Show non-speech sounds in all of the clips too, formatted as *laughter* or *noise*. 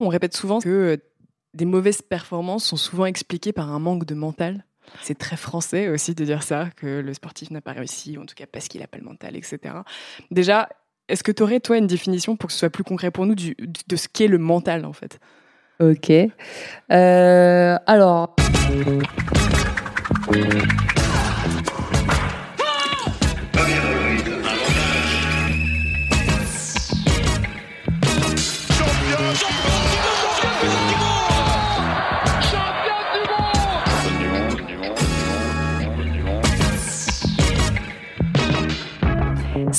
On répète souvent que des mauvaises performances sont souvent expliquées par un manque de mental. C'est très français aussi de dire ça, que le sportif n'a pas réussi, ou en tout cas parce qu'il n'a pas le mental, etc. Déjà, est-ce que tu aurais, toi, une définition pour que ce soit plus concret pour nous du, de ce qu'est le mental, en fait? Ok. Euh, alors.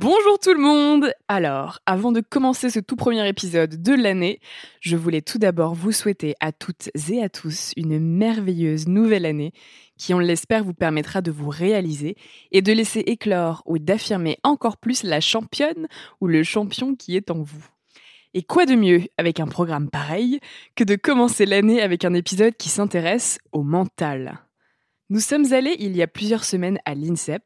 Bonjour tout le monde Alors, avant de commencer ce tout premier épisode de l'année, je voulais tout d'abord vous souhaiter à toutes et à tous une merveilleuse nouvelle année qui, on l'espère, vous permettra de vous réaliser et de laisser éclore ou d'affirmer encore plus la championne ou le champion qui est en vous. Et quoi de mieux avec un programme pareil que de commencer l'année avec un épisode qui s'intéresse au mental? Nous sommes allés il y a plusieurs semaines à l'INSEP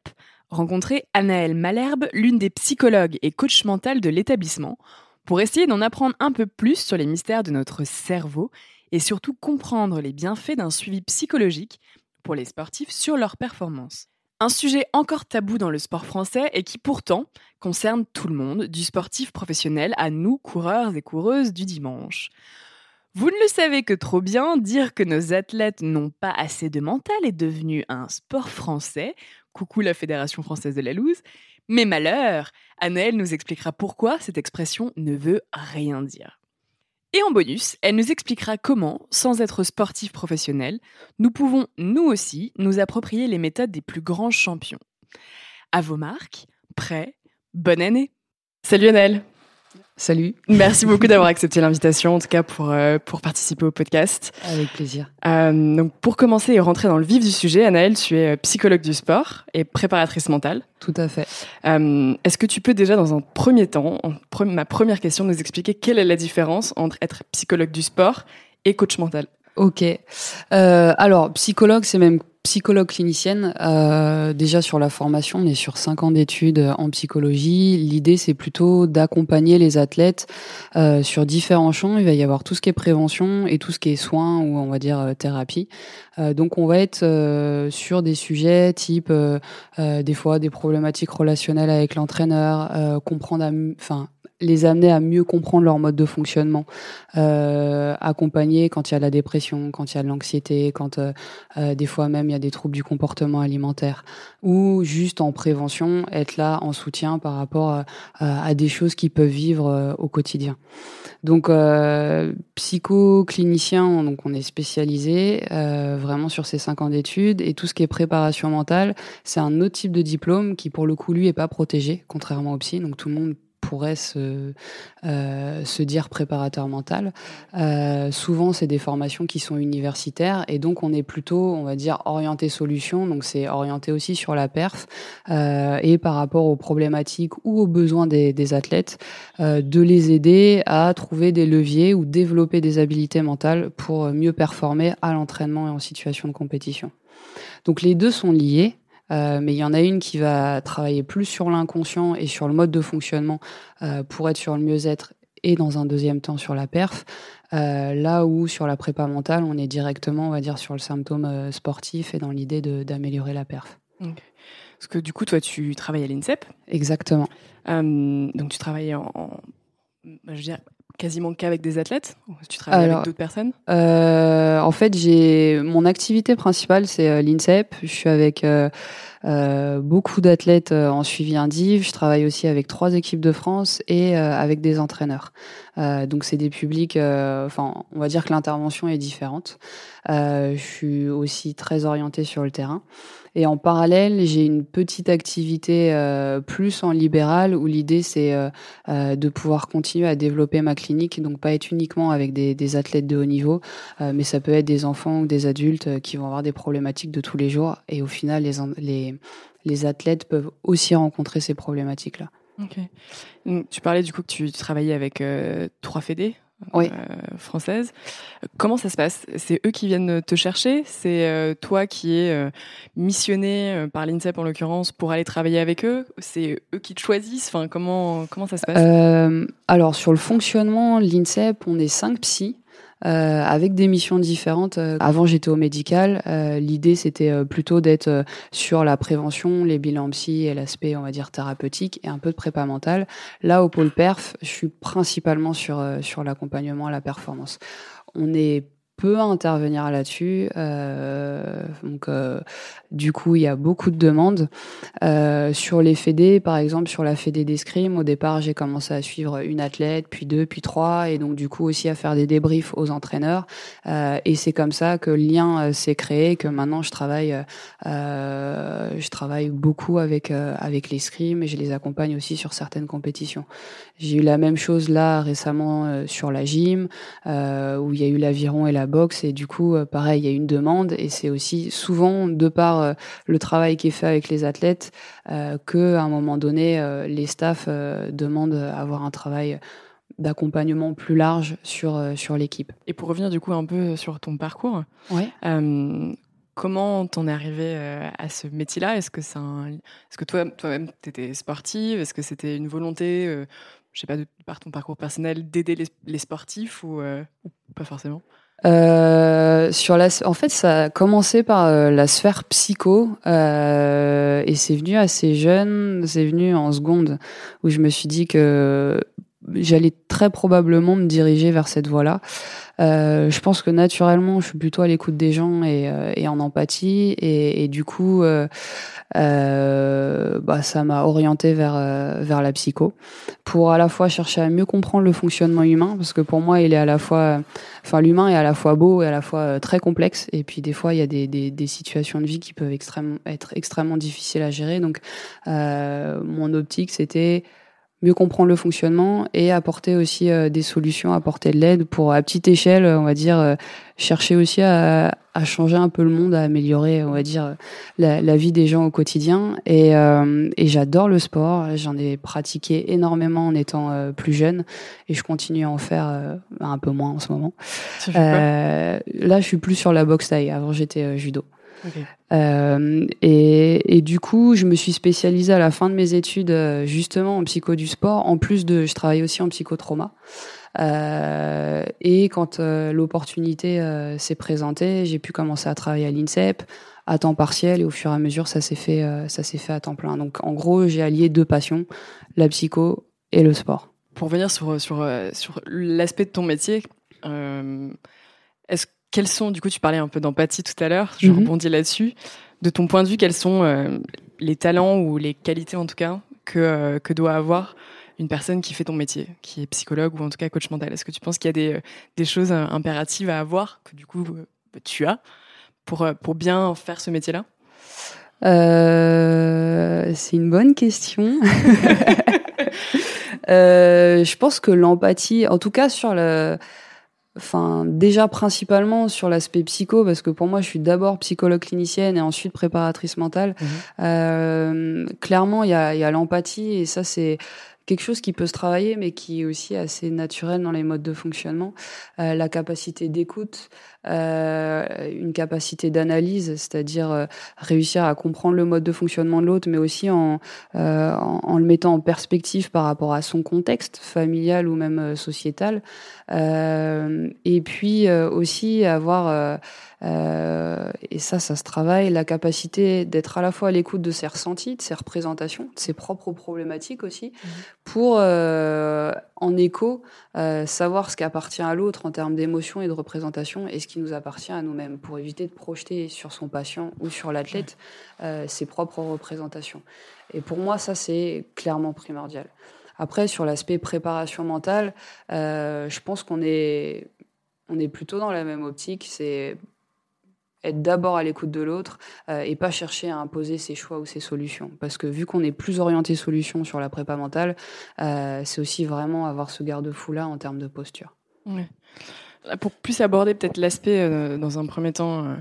rencontrer Anaëlle Malherbe, l'une des psychologues et coach mental de l'établissement, pour essayer d'en apprendre un peu plus sur les mystères de notre cerveau et surtout comprendre les bienfaits d'un suivi psychologique pour les sportifs sur leur performance. Un sujet encore tabou dans le sport français et qui pourtant concerne tout le monde, du sportif professionnel à nous, coureurs et coureuses du dimanche. Vous ne le savez que trop bien, dire que nos athlètes n'ont pas assez de mental est devenu un sport français Coucou la Fédération française de la loose. Mais malheur, Anaëlle nous expliquera pourquoi cette expression ne veut rien dire. Et en bonus, elle nous expliquera comment, sans être sportif professionnel, nous pouvons, nous aussi, nous approprier les méthodes des plus grands champions. À vos marques, prêts, bonne année Salut Anaëlle Salut. Merci beaucoup d'avoir accepté l'invitation, en tout cas pour, euh, pour participer au podcast. Avec plaisir. Euh, donc pour commencer et rentrer dans le vif du sujet, Anaëlle, tu es euh, psychologue du sport et préparatrice mentale. Tout à fait. Est-ce que tu peux déjà, dans un premier temps, ma première question, nous expliquer quelle est la différence entre être psychologue du sport et coach mental? Ok. alors, psychologue, c'est même psychologue clinicienne. Euh, déjà sur la formation, on est sur cinq ans d'études en psychologie. L'idée, c'est plutôt d'accompagner les athlètes euh, sur différents champs. Il va y avoir tout ce qui est prévention et tout ce qui est soins ou on va dire euh, thérapie. Euh, donc on va être euh, sur des sujets type des fois des problématiques relationnelles avec l'entraîneur, comprendre, enfin les amener à mieux comprendre leur mode de fonctionnement, euh, accompagner quand il y a la dépression, quand il y a de l'anxiété, quand euh, euh, des fois même il y a des troubles du comportement alimentaire, ou juste en prévention, être là en soutien par rapport à, des choses qu'ils peuvent vivre au quotidien. Donc psycho-clinicien, donc on est spécialisé vraiment sur ces cinq ans d'études. Et tout ce qui est préparation mentale, c'est un autre type de diplôme qui pour le coup lui est pas protégé, contrairement au psy, donc tout le monde pourrait se, euh, se dire préparateur mental. Euh, souvent, c'est des formations qui sont universitaires et donc on est plutôt, on va dire, orienté solution. Donc c'est orienté aussi sur la perf euh, et par rapport aux problématiques ou aux besoins des, des athlètes, de les aider à trouver des leviers ou développer des habilités mentales pour mieux performer à l'entraînement et en situation de compétition. Donc les deux sont liés. Euh, mais il y en a une qui va travailler plus sur l'inconscient et sur le mode de fonctionnement euh, pour être sur le mieux-être et dans un deuxième temps sur la perf. Euh, là où sur la prépa mentale, on est directement, on va dire, sur le symptôme sportif et dans l'idée d'améliorer la perf. Parce que du coup, toi, tu travailles à l'INSEP? Exactement. donc tu travailles en, bah, je veux dire, quasiment qu'avec des athlètes Tu travailles avec d'autres personnes euh, En fait, j'ai mon activité principale, c'est euh, l'INSEP. Je suis avec euh, euh beaucoup d'athlètes en suivi indiv. Je travaille aussi avec trois équipes de France et avec des entraîneurs. donc, c'est des publics. Enfin, on va dire que l'intervention est différente. je suis aussi très orientée sur le terrain. Et en parallèle, j'ai une petite activité euh, plus en libéral où l'idée c'est euh, euh, de pouvoir continuer à développer ma clinique, donc pas être uniquement avec des, athlètes de haut niveau, mais ça peut être des enfants ou des adultes qui vont avoir des problématiques de tous les jours. Et au final, les, les les athlètes peuvent aussi rencontrer ces problématiques-là. tu parlais du coup que tu travaillais avec trois fédés oui. Euh, française. Comment ça se passe? C'est eux qui viennent te chercher? C'est euh, toi qui es euh, missionné par l'INSEP en l'occurrence pour aller travailler avec eux? C'est eux qui te choisissent? Enfin, comment, comment ça se passe? Alors, sur le fonctionnement, l'INSEP, on est cinq psys. Euh, avec des missions différentes. Euh, avant, j'étais au médical. Euh, l'idée, c'était plutôt d'être sur la prévention, les bilans psy et l'aspect, on va dire, thérapeutique et un peu de prépa mentale. Là, au pôle perf, je suis principalement sur, sur l'accompagnement à la performance. On est peut intervenir là-dessus. Euh, donc, euh, du coup, il y a beaucoup de demandes euh, sur les fédés. Par exemple, sur la fédé d'escrime, au départ, j'ai commencé à suivre une athlète, puis deux, puis trois, et donc du coup aussi à faire des débriefs aux entraîneurs. Euh, et c'est comme ça que le lien euh, s'est créé, que maintenant je travaille, je travaille beaucoup avec avec l'escrime et je les accompagne aussi sur certaines compétitions. J'ai eu la même chose là récemment sur la gym, où il y a eu l'aviron et la boxe et du coup euh, pareil il y a une demande et c'est aussi souvent de par euh, le travail qui est fait avec les athlètes euh, que à un moment donné les staffs demandent à avoir un travail d'accompagnement plus large sur sur l'équipe. Et pour revenir du coup un peu sur ton parcours, ouais. Comment t'en es arrivé à ce métier-là? Est-ce que c'est est-ce que toi toi-même t'étais sportive? Est-ce que c'était une volonté, je sais pas, de, par ton parcours personnel, d'aider les, sportifs ou, ou, pas forcément? Euh, sur la, en fait, ça a commencé par euh, la sphère psycho euh, et c'est venu assez jeune. C'est venu en seconde où je me suis dit que j'allais très probablement me diriger vers cette voie-là. Euh, je pense que naturellement, je suis plutôt à l'écoute des gens et, euh, et en empathie, et, et du coup, euh, euh bah, ça m'a orienté vers vers la psycho pour à la fois chercher à mieux comprendre le fonctionnement humain, parce que pour moi, il est à la fois, enfin, l'humain est à la fois beau et à la fois très complexe, et puis des fois, il y a des, des, des situations de vie qui peuvent extrêmement, être extrêmement difficiles à gérer. Donc, mon optique, c'était mieux comprendre le fonctionnement et apporter aussi euh, des solutions, apporter de l'aide pour à petite échelle, on va dire, euh, chercher aussi à, à, changer un peu le monde, à améliorer, on va dire, la, la vie des gens au quotidien. Et, euh, et j'adore le sport. J'en ai pratiqué énormément en étant plus jeune et je continue à en faire un peu moins en ce moment. là, je suis plus sur la boxe taille. Avant, j'étais judo. Euh, et, et, du coup, je me suis spécialisée à la fin de mes études euh, justement en psycho du sport. En plus de, je travaille aussi en psychotrauma. Euh, et quand euh, l'opportunité euh, s'est présentée, j'ai pu commencer à travailler à l'INSEP à temps partiel et au fur et à mesure, ça s'est fait, ça s'est fait à temps plein. Donc, en gros, j'ai allié deux passions, la psycho et le sport. Pour venir sur sur sur l'aspect de ton métier, est-ce quels sont, du coup, tu parlais un peu d'empathie tout à l'heure, je mhm. rebondis là-dessus. De ton point de vue, quels sont euh, les talents ou les qualités, en tout cas, que, euh, que doit avoir une personne qui fait ton métier, qui est psychologue ou en tout cas coach mental? Est-ce que tu penses qu'il y a des, euh, des, choses impératives à avoir que du coup tu as pour, pour bien faire ce métier-là? C'est une bonne question. *laughs* je pense que l'empathie, en tout cas sur le Enfin, déjà principalement sur l'aspect psycho, parce que pour moi, je suis d'abord psychologue clinicienne et ensuite préparatrice mentale. Mhm. Euh, clairement, il y a, y a l'empathie et ça, c'est quelque chose qui peut se travailler, mais qui est aussi assez naturel dans les modes de fonctionnement. Euh, la capacité d'écoute, une capacité d'analyse, c'est-à-dire euh, réussir à comprendre le mode de fonctionnement de l'autre, mais aussi en, euh, en, en, le mettant en perspective par rapport à son contexte familial ou même euh, sociétal. et puis aussi avoir euh, et ça, ça se travaille, la capacité d'être à la fois à l'écoute de ses ressentis, de ses représentations, de ses propres problématiques aussi, mmh. pour, euh, en écho, euh, savoir ce qui appartient à l'autre en termes d'émotion et de représentation et ce qui nous appartient à nous-mêmes, pour éviter de projeter sur son patient ou sur l'athlète euh, ses propres représentations. Et pour moi, ça, c'est clairement primordial. Après, sur l'aspect préparation mentale, euh, je pense qu'on est, on est plutôt dans la même optique. C'est être d'abord à l'écoute de l'autre euh, et pas chercher à imposer ses choix ou ses solutions. Parce que vu qu'on est plus orienté solution sur la prépa mentale, euh, c'est aussi vraiment avoir ce garde-fou-là en termes de posture. Pour plus aborder peut-être l'aspect, euh, dans un premier temps,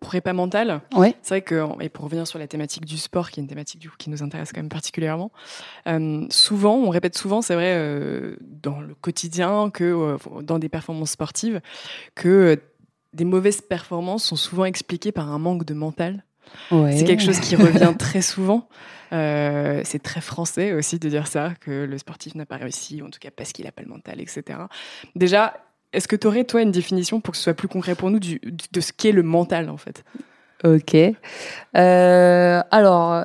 prépa mentale. Ouais. C'est vrai que, et pour revenir sur la thématique du sport, qui est une thématique du coup, qui nous intéresse quand même particulièrement, euh, souvent, on répète souvent, c'est vrai, euh, dans le quotidien, que euh, dans des performances sportives, que euh, des mauvaises performances sont souvent expliquées par un manque de mental. Ouais. C'est quelque chose qui revient très souvent. Euh, c'est très français aussi de dire ça, que le sportif n'a pas réussi, en tout cas parce qu'il n'a pas le mental, etc. Déjà, est-ce que tu aurais, toi, une définition pour que ce soit plus concret pour nous du, de ce qu'est le mental, en fait? Ok. Euh, alors,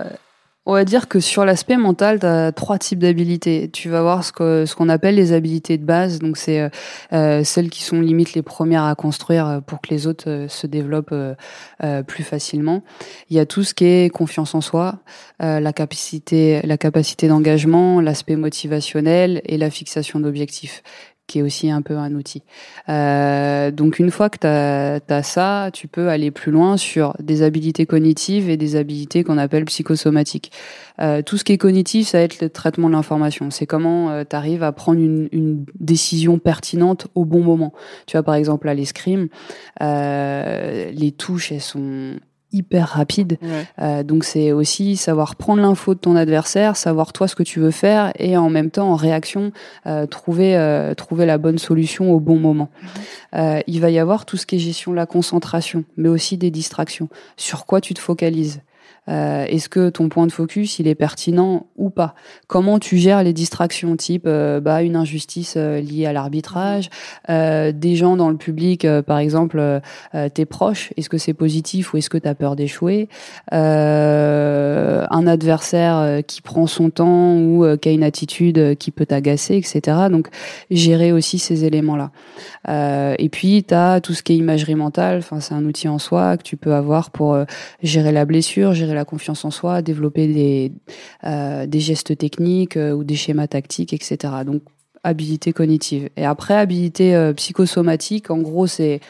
on va dire que sur l'aspect mental, tu as trois types d'habilités. Tu vas voir ce qu'on ce qu'on appelle les habilités de base. Donc, c'est euh, euh, celles qui sont limite les premières à construire euh, pour que les autres euh, se développent euh, plus facilement. Il y a tout ce qui est confiance en soi, la capacité, la capacité d'engagement, l'aspect motivationnel et la fixation d'objectifs qui est aussi un peu un outil. Euh, donc une fois que tu as, ça, tu peux aller plus loin sur des habilités cognitives et des habilités qu'on appelle psychosomatiques. Euh, tout ce qui est cognitif, ça va être le traitement de l'information. C'est comment euh, tu arrives à prendre une, une, décision pertinente au bon moment. Tu vois, par exemple, à l'escrime, euh, les touches, elles sont hyper rapide. Ouais. Euh, donc c'est aussi savoir prendre l'info de ton adversaire, savoir toi ce que tu veux faire et en même temps en réaction euh, trouver euh, trouver la bonne solution au bon moment. Euh, il va y avoir tout ce qui est gestion de la concentration, mais aussi des distractions. Sur quoi tu te focalises? Euh, Est-ce que ton point de focus il est pertinent ou pas? Comment tu gères les distractions type euh, bah, une injustice euh, liée à l'arbitrage, euh, des gens dans le public par exemple tes proches, est-ce que c'est positif ou est-ce que tu as peur d'échouer? Un adversaire qui prend son temps ou qui a une attitude qui peut t'agacer, etc. Donc gérer aussi ces éléments-là. Et puis tu as tout ce qui est imagerie mentale, enfin c'est un outil en soi que tu peux avoir pour gérer la blessure, gérer la confiance en soi, développer des, euh, gestes techniques euh, ou des schémas tactiques, etc. Donc habilité cognitive. Et après, habilité euh, psychosomatique, en gros, c'est,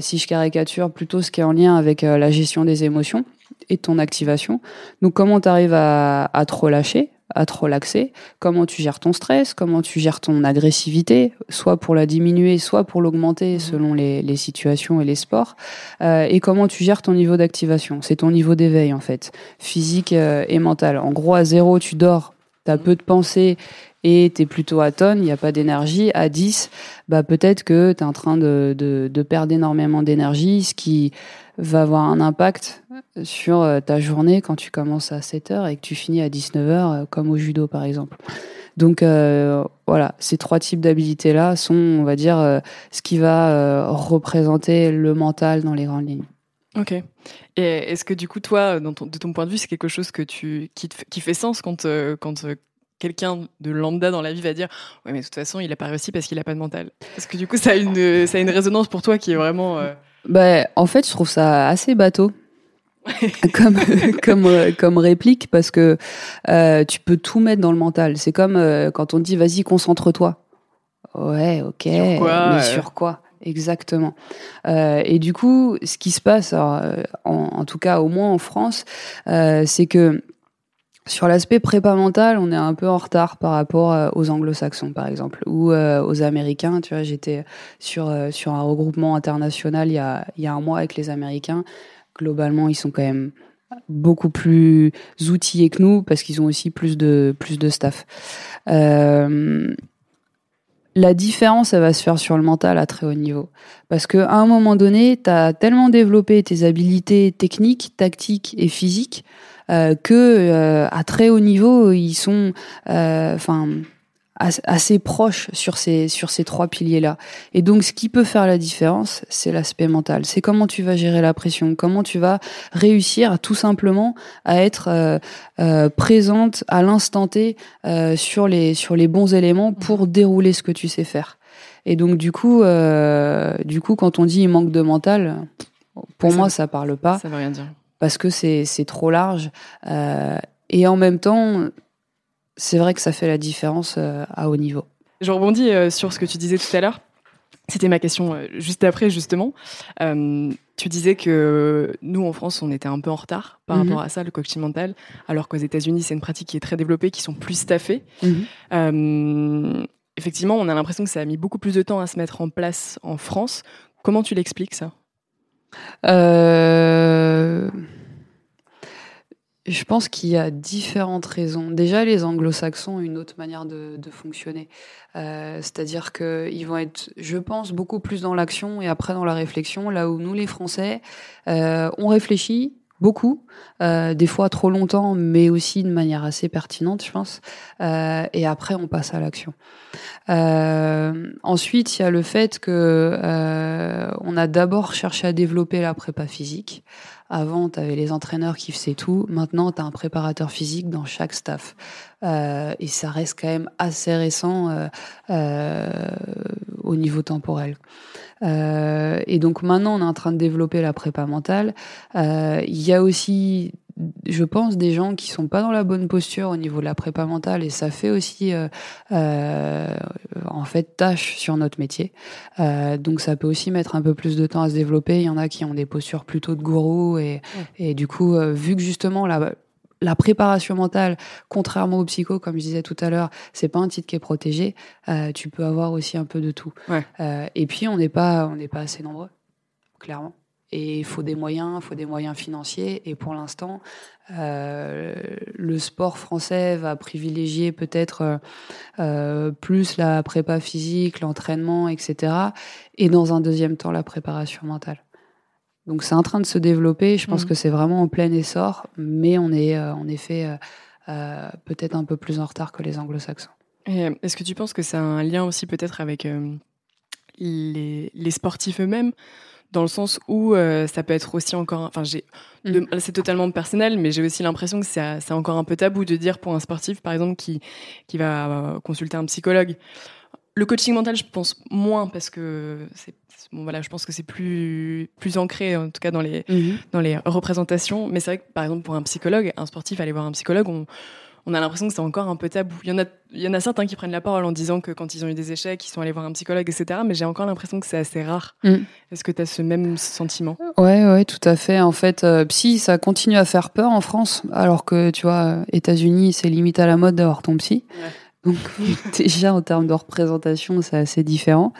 si je caricature, plutôt ce qui est en lien avec la gestion des émotions et ton activation. Donc comment tu arrives à, à te relâcher? À te relaxer, comment tu gères ton stress, comment tu gères ton agressivité, soit pour la diminuer, soit pour l'augmenter selon les, les, situations et les sports, euh, et comment tu gères ton niveau d'activation? C'est ton niveau d'éveil en fait, physique euh, et mental. En gros, à zéro, tu dors, tu as peu de pensées et tu es plutôt à tonne, il n'y a pas d'énergie. À 10, bah, peut-être que tu es en train de, de, de perdre énormément d'énergie, ce qui va avoir un impact sur euh, ta journée quand tu commences à 7 heures et que tu finis à 19 heures, euh, comme au judo par exemple. Donc euh, voilà, ces trois types d'habilités-là sont, on va dire, ce qui va représenter le mental dans les grandes lignes. Ok. Et est-ce que du coup, toi, de ton point de vue, c'est quelque chose que tu, qui, qui fait sens quand, quand quelqu'un de lambda dans la vie va dire Ouais, mais de toute façon, il n'a pas réussi parce qu'il n'a pas de mental Est-ce que du coup, ça une, ça a une résonance pour toi qui est vraiment. Bah, en fait, je trouve ça assez bateau. comme *laughs* comme euh, comme réplique parce que euh, tu peux tout mettre dans le mental. C'est comme euh, quand on dit vas-y concentre-toi. Ouais, ok. Sur quoi, mais euh... sur quoi? Exactement. Euh, et du coup, ce qui se passe, alors, en, en, tout cas au moins en France, euh, c'est que sur l'aspect prépa mental, on est un peu en retard par rapport euh, aux anglo-saxons, par exemple, ou euh, aux américains. Tu vois, j'étais sur, euh, sur un regroupement international il y, a, y a un mois avec les américains. Globalement, ils sont quand même beaucoup plus outillés que nous parce qu'ils ont aussi plus de, staff. La différence, elle va se faire sur le mental à très haut niveau. Parce qu'à un moment donné, tu as tellement développé tes habilités techniques, tactiques et physiques euh, que euh, à très haut niveau, ils sont, enfin, euh, assez proches sur ces sur ces trois piliers là. Et donc, ce qui peut faire la différence, c'est l'aspect mental. C'est comment tu vas gérer la pression, comment tu vas réussir tout simplement à être euh, présente à l'instant T euh, sur les sur les bons éléments pour dérouler ce que tu sais faire. Et donc, du coup, euh, du coup, quand on dit il manque de mental, pour ça, moi, ça parle pas. Ça veut rien dire parce que c'est trop large. Euh, et en même temps, c'est vrai que ça fait la différence euh, à haut niveau. Je rebondis euh, sur ce que tu disais tout à l'heure. C'était ma question juste après, justement. Euh, tu disais que nous, en France, on était un peu en retard par mm -hmm. rapport à ça, le coaching mental, alors qu'aux États-Unis, c'est une pratique qui est très développée, qui sont plus staffés. Mm -hmm. effectivement, on a l'impression que ça a mis beaucoup plus de temps à se mettre en place en France. Comment tu l'expliques, ça? Euh... Je pense qu'il y a différentes raisons. Déjà, les anglo-saxons ont une autre manière de, fonctionner. Euh, C'est-à-dire qu'ils vont être, je pense, beaucoup plus dans l'action et après dans la réflexion, là où nous, les Français, euh, on réfléchit, beaucoup, euh, des fois trop longtemps, mais aussi de manière assez pertinente, je pense. Euh, et après, on passe à l'action. Euh, ensuite, il y a le fait que on a d'abord cherché à développer la prépa physique. Avant, tu avais les entraîneurs qui faisaient tout. Maintenant, tu as un préparateur physique dans chaque staff. Euh, et ça reste quand même assez récent euh, euh, au niveau temporel. Euh, et donc maintenant, on est en train de développer la prépa mentale. Il y a aussi je pense des gens qui sont pas dans la bonne posture au niveau de la prépa mentale et ça fait aussi euh, euh, en fait tâche sur notre métier. Euh, donc ça peut aussi mettre un peu plus de temps à se développer. Il y en a qui ont des postures plutôt de gourou et, et du coup euh, vu que justement la la préparation mentale, contrairement au psycho, comme je disais tout à l'heure, c'est pas un titre qui est protégé. Euh, tu peux avoir aussi un peu de tout. Ouais. Euh, et puis on n'est pas, on n'est pas assez nombreux, clairement. Et il faut des moyens, il faut des moyens financiers. Et pour l'instant, euh, le sport français va privilégier peut-être euh, plus la prépa physique, l'entraînement, etc. Et dans un deuxième temps, la préparation mentale. Donc c'est en train de se développer. Je pense Mhm. que c'est vraiment en plein essor, mais on est euh, en effet euh, euh, peut-être un peu plus en retard que les anglo-saxons. Euh, est-ce que tu penses que ça a un lien aussi peut-être avec euh, les, les sportifs eux-mêmes? Dans le sens où euh, ça peut être aussi encore, enfin j'ai, de- c'est totalement personnel, mais j'ai aussi l'impression que c'est encore un peu tabou de dire pour un sportif, par exemple, qui qui va euh, consulter un psychologue. Le coaching mental, je pense moins parce que c'est bon voilà, je pense que c'est plus plus ancré en tout cas dans les dans les représentations. Mais c'est vrai que par exemple pour un psychologue, un sportif aller voir un psychologue, on on a l'impression que c'est encore un peu tabou. Il y en a, il y en a certains qui prennent la parole en disant que quand ils ont eu des échecs, ils sont allés voir un psychologue, etc. Mais j'ai encore l'impression que c'est assez rare. Mm. Est-ce que tu as ce même sentiment? Ouais, ouais, tout à fait. En fait, euh, psy, ça continue à faire peur en France, alors que tu vois, États-Unis, c'est limite à la mode d'avoir ton psy. Ouais. Donc *laughs* déjà en termes de représentation, c'est assez différent.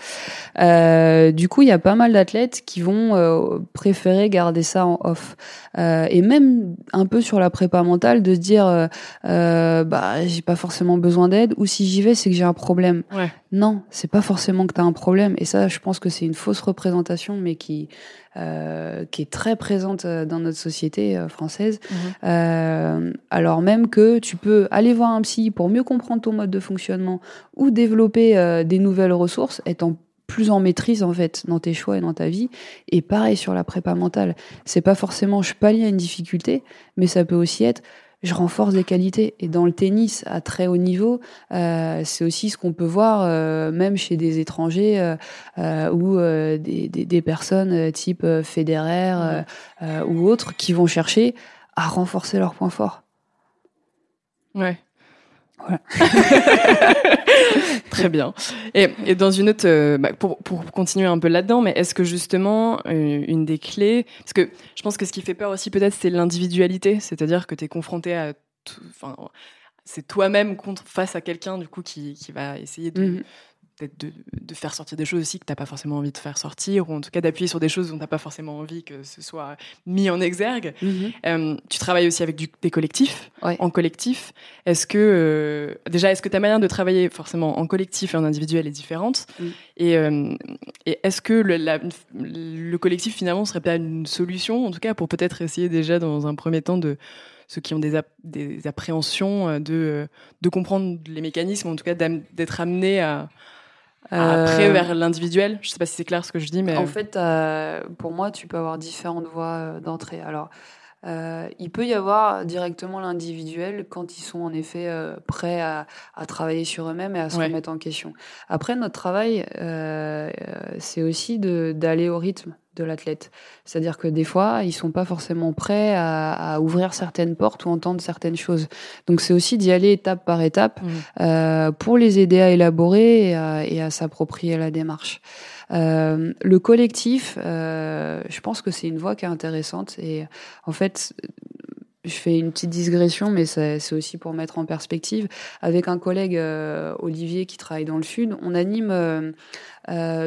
Euh, du coup, il y a pas mal d'athlètes qui vont euh, préférer garder ça en off, Euh, et même un peu sur la prépa mentale, de se dire, euh, euh, bah, j'ai pas forcément besoin d'aide, ou si j'y vais, c'est que j'ai un problème. Ouais. Non, c'est pas forcément que tu as un problème. Et ça, je pense que c'est une fausse représentation, mais qui, euh, qui est très présente euh, dans notre société euh, française. Euh, alors même que tu peux aller voir un psy pour mieux comprendre ton mode de fonctionnement ou développer euh, des nouvelles ressources, étant plus en maîtrise en fait dans tes choix et dans ta vie. Et pareil sur la prépa mentale, c'est pas forcément je pallie à une difficulté, mais ça peut aussi être je renforce des qualités. Et dans le tennis à très haut niveau, euh, c'est aussi ce qu'on peut voir euh, même chez des étrangers euh, euh, ou euh, des, des, des personnes euh, type Federer ou autres qui vont chercher à renforcer leurs points forts. Ouais. Voilà. *laughs* Très bien. Et, et dans une autre, euh, bah, pour, pour continuer un peu là-dedans, mais est-ce que justement, euh, une des clés, parce que je pense que ce qui fait peur aussi peut-être, c'est l'individualité, c'est-à-dire que tu es confronté à, tout- enfin, c'est toi-même contre face à quelqu'un du coup qui, qui va essayer de, Mhm. peut-être de, de faire sortir des choses aussi que t'as pas forcément envie de faire sortir, ou en tout cas d'appuyer sur des choses dont t'as pas forcément envie que ce soit mis en exergue. Euh, tu travailles aussi avec du- des collectifs, Ouais. en collectif. Est-ce que euh, déjà, est-ce que ta manière de travailler forcément en collectif et en individuel est différente Mm. Et, euh, et est-ce que le, la- le collectif finalement serait pas une solution, en tout cas pour peut-être essayer déjà dans un premier temps de ceux qui ont des, ap- des appréhensions de, de comprendre les mécanismes, en tout cas d'être amené à, à après Euh, vers l'individuel. Je sais pas si c'est clair ce que je dis, mais En fait, euh, pour moi, tu peux avoir différentes voies euh, d'entrée. Alors, euh, il peut y avoir directement l'individuel quand ils sont en effet euh, prêts à, à travailler sur eux-mêmes et à se Ouais. remettre en question. Après, notre travail, euh, euh, c'est aussi d'aller au rythme de l'athlète. C'est-à-dire que des fois, ils sont pas forcément prêts à, à ouvrir certaines portes ou entendre certaines choses. Donc, c'est aussi d'y aller étape par étape Mhm. euh, pour les aider à élaborer et à, et à s'approprier la démarche. Euh, le collectif, euh, je pense que c'est une voie qui est intéressante et en fait, je fais une petite digression, mais c'est aussi pour mettre en perspective. Avec un collègue, euh, Olivier, qui travaille dans le Sud, on anime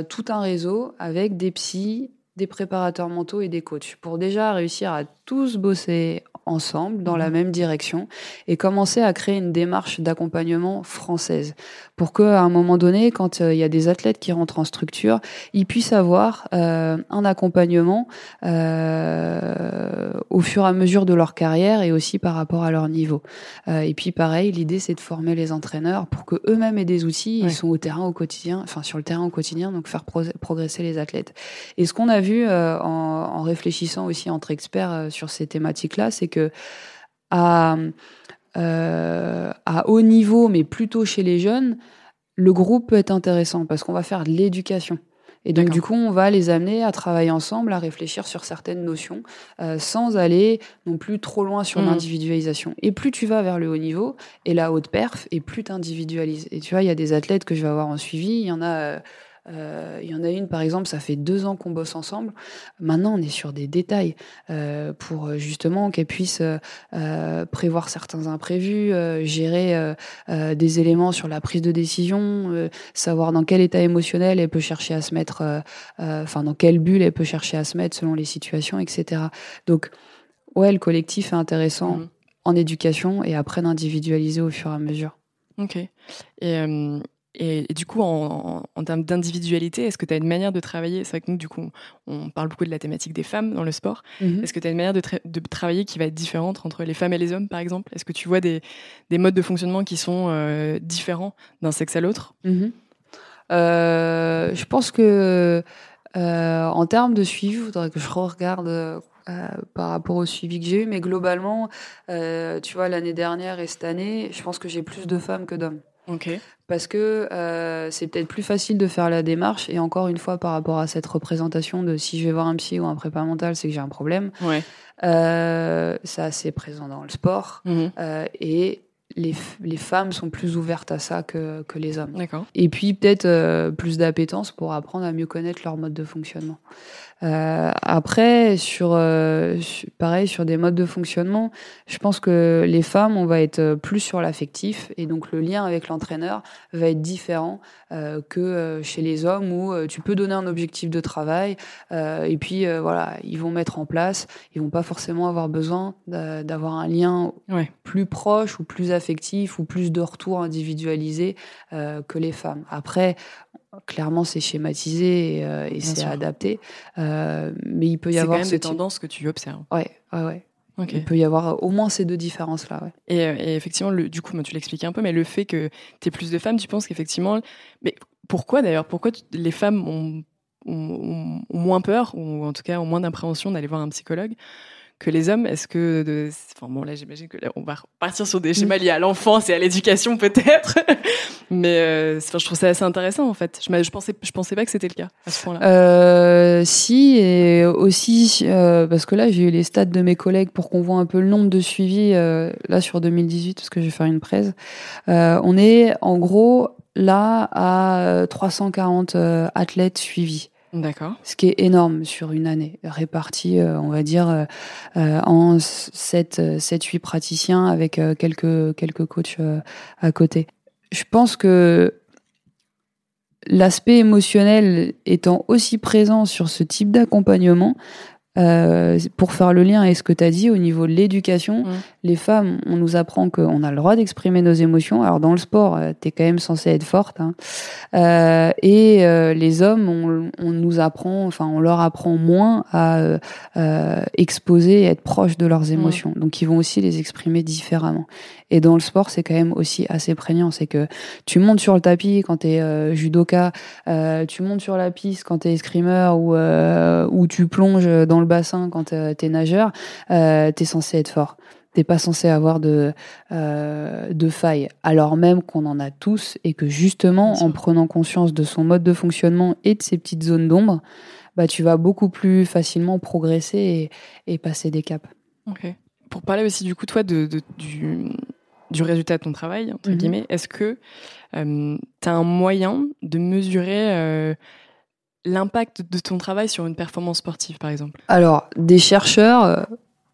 tout un réseau avec des psys des préparateurs mentaux et des coachs pour déjà réussir à tous bosser ensemble dans la mhm. même direction et commencer à créer une démarche d'accompagnement française. Pour que à un moment donné quand euh, il y a des athlètes qui rentrent en structure ils puissent avoir euh, un accompagnement euh, au fur et à mesure de leur carrière et aussi par rapport à leur niveau. Euh, et puis pareil l'idée c'est de former les entraîneurs pour que eux-mêmes aient des outils. Ils sont au terrain au quotidien enfin sur le terrain au quotidien donc faire progresser les athlètes. Et ce qu'on a vu en, en réfléchissant aussi entre experts sur ces thématiques là c'est que à, euh, à haut niveau, mais plutôt chez les jeunes, le groupe peut être intéressant parce qu'on va faire de l'éducation. Et donc, du coup, on va les amener à travailler ensemble, à réfléchir sur certaines notions, euh, sans aller non plus trop loin sur mmh. l'individualisation. Et plus tu vas vers le haut niveau et la haute perf, et plus tu individualises. Et tu vois, il y a des athlètes que je vais avoir en suivi, il y en a. Euh, euh, il y en a une, par exemple, ça fait deux ans qu'on bosse ensemble. Maintenant, on est sur des détails euh, pour euh, justement qu'elle puisse euh, prévoir certains imprévus, gérer des éléments sur la prise de décision, savoir dans quel état émotionnel elle peut chercher à se mettre, enfin dans quelle bulle elle peut chercher à se mettre selon les situations, etc. Donc, ouais, le collectif est intéressant mmh. en éducation et après d'individualiser au fur et à mesure. Ok. Et et, du coup, en, termes d'individualité, est-ce que tu as une manière de travailler? C'est vrai que nous, du coup, on parle beaucoup de la thématique des femmes dans le sport. Mhm. Est-ce que tu as une manière de, travailler qui va être différente entre les femmes et les hommes, par exemple? Est-ce que tu vois des, modes de fonctionnement qui sont euh, différents d'un sexe à l'autre? Mhm. euh, Je pense que euh, en termes de suivi, il faudrait que je regarde par rapport au suivi que j'ai eu, mais globalement, tu vois, l'année dernière et cette année, je pense que j'ai plus de femmes que d'hommes. Parce que euh, c'est peut-être plus facile de faire la démarche. Et encore une fois, par rapport à cette représentation de si je vais voir un psy ou un prépa mental, c'est que j'ai un problème. Ouais. Euh, c'est assez présent dans le sport. Mhm. Euh, et les, les, femmes sont plus ouvertes à ça que, que les hommes. Et puis peut-être euh, plus d'appétence pour apprendre à mieux connaître leur mode de fonctionnement. Euh, après, sur euh, pareil sur des modes de fonctionnement, je pense que les femmes, on va être plus sur l'affectif et donc le lien avec l'entraîneur va être différent euh, que chez les hommes où tu peux donner un objectif de travail et puis voilà, ils vont mettre en place, ils vont pas forcément avoir besoin d'avoir un lien plus proche ou plus affectif ou plus de retour individualisé que les femmes. Après, clairement c'est schématisé et, euh, c'est adapté euh, mais il peut y avoir quand même des tendances que tu observes ouais ouais ouais Il peut y avoir au moins ces deux différences-là. Ouais. Et, euh, et, effectivement, le, du coup, tu l'expliquais un peu, mais le fait que tu aies plus de femmes, tu penses qu'effectivement. Mais pourquoi d'ailleurs Pourquoi les femmes ont, ont, moins peur, ou en tout cas ont moins d'appréhension d'aller voir un psychologue que les hommes Est-ce que, de... enfin bon là j'imagine que là, on va partir sur des schémas liés à l'enfance et à l'éducation peut-être, *laughs* mais euh, enfin, je trouve ça assez intéressant en fait. Je, je pensais, je pensais pas que c'était le cas à ce point-là. Euh, si et aussi euh, parce que là j'ai eu les stats de mes collègues pour qu'on voit un peu le nombre de suivis là sur 2018 parce que je vais faire une presse. On est en gros là à 340 athlètes suivis. D'accord. Ce qui est énorme sur une année, réparti, euh, on va dire, euh, euh en 7-8 praticiens avec euh, quelques, quelques coachs à côté. Je pense que l'aspect émotionnel étant aussi présent sur ce type d'accompagnement, euh, pour faire le lien avec ce que tu as dit au niveau de l'éducation, les femmes, on nous apprend qu'on a le droit d'exprimer nos émotions. Alors dans le sport, euh, tu es quand même censé être forte. Hein. Euh, et euh, les hommes, on, on, nous apprend, enfin on leur apprend moins à exposer et être proche de leurs émotions. Donc ils vont aussi les exprimer différemment. Et dans le sport, c'est quand même aussi assez prégnant. C'est que tu montes sur le tapis quand tu es judoka, tu montes sur la piste quand tu es escrimeur ou, ou tu plonges dans le le bassin quand euh, tu es nageur, euh, tu es censé être fort. T'es pas censé avoir de, euh, de failles, alors même qu'on en a tous et que justement, en prenant conscience de son mode de fonctionnement et de ses petites zones d'ombre, bah, tu vas beaucoup plus facilement progresser et, passer des caps. Pour parler aussi du coup, toi, de, du, du, résultat de ton travail, entre mhm. guillemets, est-ce que euh, tu as un moyen de mesurer l'impact de ton travail sur une performance sportive, par exemple? Alors, des chercheurs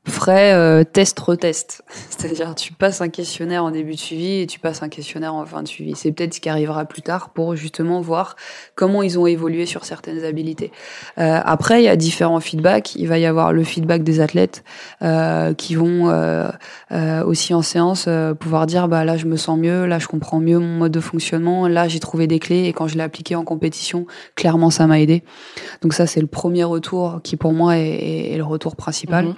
ferait euh, test-retest. *laughs* C'est-à-dire, tu passes un questionnaire en début de suivi et tu passes un questionnaire en fin de suivi. C'est peut-être ce qui arrivera plus tard pour justement voir comment ils ont évolué sur certaines habilités. Euh, après, il y a différents feedbacks. Il va y avoir le feedback des athlètes euh, qui vont euh, euh, aussi en séance euh, pouvoir dire bah là je me sens mieux, là je comprends mieux mon mode de fonctionnement, là j'ai trouvé des clés et quand je l'ai appliqué en compétition, clairement ça m'a aidé. Donc ça c'est le premier retour qui pour moi est, est le retour principal. Mhm.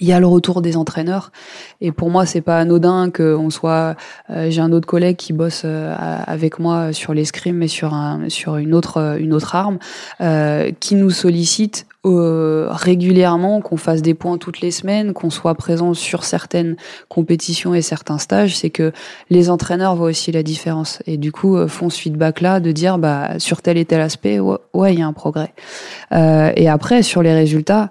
Il y a le retour des entraîneurs et pour moi c'est pas anodin que on soit. euh, J'ai un autre collègue qui bosse euh, avec moi sur l'escrime mais sur un sur une autre euh, une autre arme euh, qui nous sollicite régulièrement, qu'on fasse des points toutes les semaines, qu'on soit présent sur certaines compétitions et certains stages, c'est que les entraîneurs voient aussi la différence et du coup font ce feedback-là de dire bah sur tel et tel aspect, ouais, il y a un progrès. Et après sur les résultats,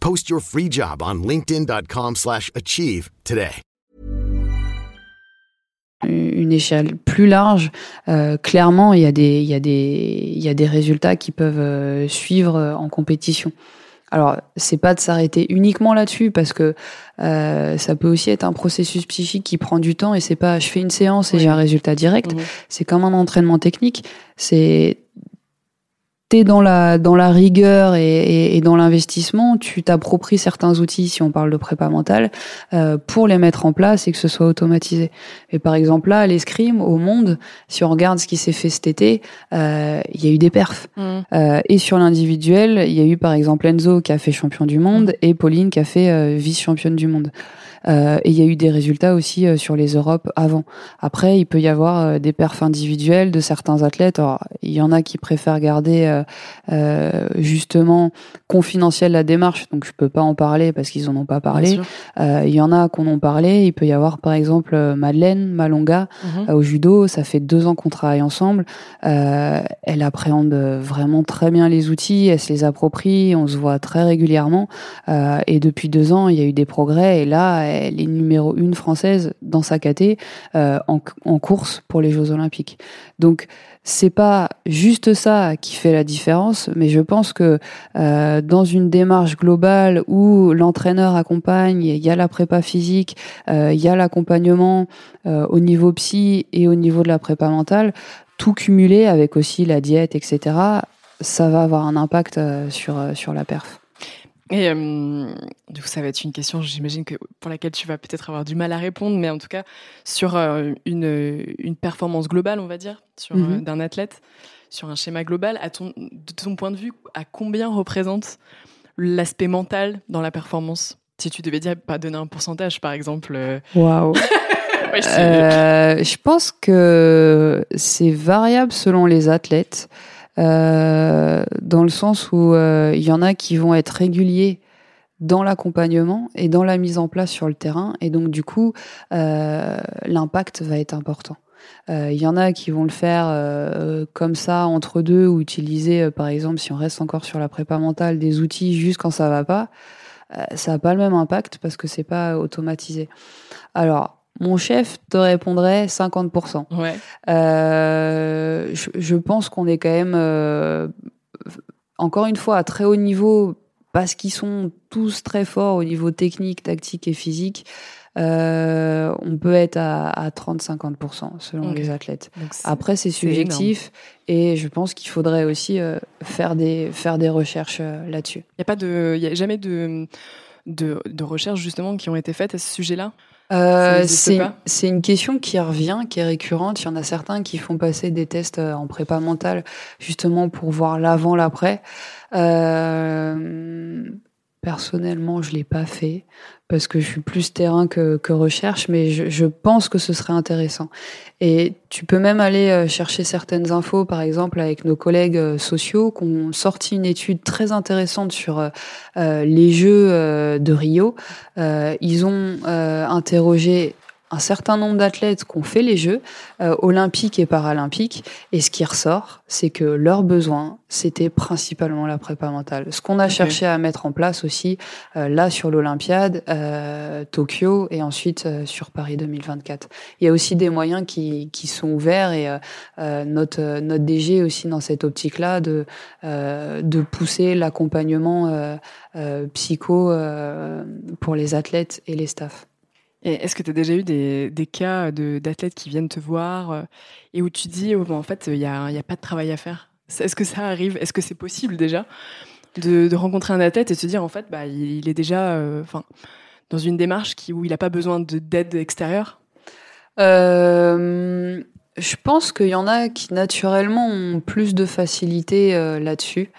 Post your free job on linkedin.com/achieve slash achieve today. une échelle plus large, euh, clairement, il y, a des, il, y a des, il y a des résultats qui peuvent euh, suivre euh, en compétition. Alors, c'est pas de s'arrêter uniquement là-dessus parce que euh, ça peut aussi être un processus psychique qui prend du temps et c'est pas je fais une séance et Oui. j'ai un résultat direct. Mhm. C'est comme un entraînement technique. C'est t'es dans la dans la rigueur et, et, et dans l'investissement, tu t'appropries certains outils, si on parle de prépa mentale, euh, pour les mettre en place et que ce soit automatisé. Et par exemple là, à l'escrime, au monde, si on regarde ce qui s'est fait cet été, euh, il y a eu des perfs. Mhm. Euh, et sur l'individuel, il y a eu par exemple Enzo qui a fait champion du monde et Pauline qui a fait euh, vice-championne du monde. Euh, et il y a eu des résultats aussi euh, sur les Europes avant. Après, il peut y avoir euh, des perfs individuels de certains athlètes. Alors, il y en a qui préfèrent garder euh, euh, justement confidentielle la démarche, donc je peux pas en parler parce qu'ils en ont pas parlé. Euh, il y en a qu'on en parlé. Il peut y avoir par exemple Madeleine Malonga Mhm. au judo. Ça fait deux ans qu'on travaille ensemble. Euh, elle appréhende vraiment très bien les outils. Elle se les approprie. On se voit très régulièrement. Euh, et depuis deux ans, il y a eu des progrès. Et là, elle est numéro une française dans sa caté euh, en, en course pour les Jeux Olympiques. Donc c'est pas juste ça qui fait la différence, mais je pense que euh, dans une démarche globale où l'entraîneur accompagne, il y a la prépa physique, euh, il y a l'accompagnement euh, au niveau psy et au niveau de la prépa mentale, tout cumulé avec aussi la diète, etc. Ça va avoir un impact euh, sur euh, sur la perf. Et euh, du coup, ça va être une question, j'imagine que pour laquelle tu vas peut-être avoir du mal à répondre, mais en tout cas sur euh, une, une performance globale, on va dire, sur euh, Mhm. d'un athlète, sur un schéma global, à ton, de ton point de vue, à combien représente l'aspect mental dans la performance? Si tu devais dire, pas donner un pourcentage, par exemple. Waouh. *laughs* ouais, je pense que c'est variable selon les athlètes, euh, dans le sens où euh, il y en a qui vont être réguliers dans l'accompagnement et dans la mise en place sur le terrain, et donc du coup, euh, l'impact va être important. Euh, Il y en a qui vont le faire euh, comme ça entre deux ou utiliser, euh, par exemple, si on reste encore sur la prépa mentale, des outils juste quand ça va pas. Euh, ça n'a pas le même impact parce que c'est pas automatisé. Alors, mon chef te répondrait 50%. ouais. Euh, je, je pense qu'on est quand même, euh, encore une fois, à très haut niveau, parce qu'ils sont tous très forts au niveau technique, tactique et physique. Euh, on peut être à, à 30-50% selon les athlètes. Après, c'est subjectif et je pense qu'il faudrait aussi euh, faire, des, faire des recherches euh, là-dessus. Il n'y a pas de, y a jamais de, de, de recherches justement qui ont été faites à ce sujet-là? Euh, c'est une question qui revient, qui est récurrente. Il y en a certains qui font passer des tests euh, en prépa mentale justement pour voir l'avant, l'après. Euh, personnellement, je l'ai pas fait parce que je suis plus terrain que, que recherche, mais je, je, pense que ce serait intéressant. Et tu peux même aller euh, chercher certaines infos, par exemple avec nos collègues euh, sociaux, qui ont sorti une étude très intéressante sur euh, les Jeux de Rio. ils ont interrogé un certain nombre d'athlètes qui ont fait les Jeux euh, olympiques et paralympiques, et ce qui ressort, c'est que leurs besoins, c'était principalement la prépa mentale. Ce qu'on a cherché à mettre en place aussi, euh, là sur l'Olympiade, euh, Tokyo, et ensuite sur Paris 2024. Il y a aussi des moyens qui, qui sont ouverts, et notre, notre DG aussi dans cette optique-là de, de pousser l'accompagnement psycho pour les athlètes et les staffs. Est-ce que tu as déjà eu des, des cas d'athlètes qui viennent te voir euh, et où tu dis, oh, en fait, il n'y a, a, pas de travail à faire? Est-ce que ça arrive? Est-ce que c'est possible déjà de, rencontrer un athlète et se dire, en fait, bah, il, est déjà euh, dans une démarche qui, où il n'a pas besoin d'aide extérieure? Euh, Je pense qu'il y en a qui, naturellement, ont plus de facilité là-dessus.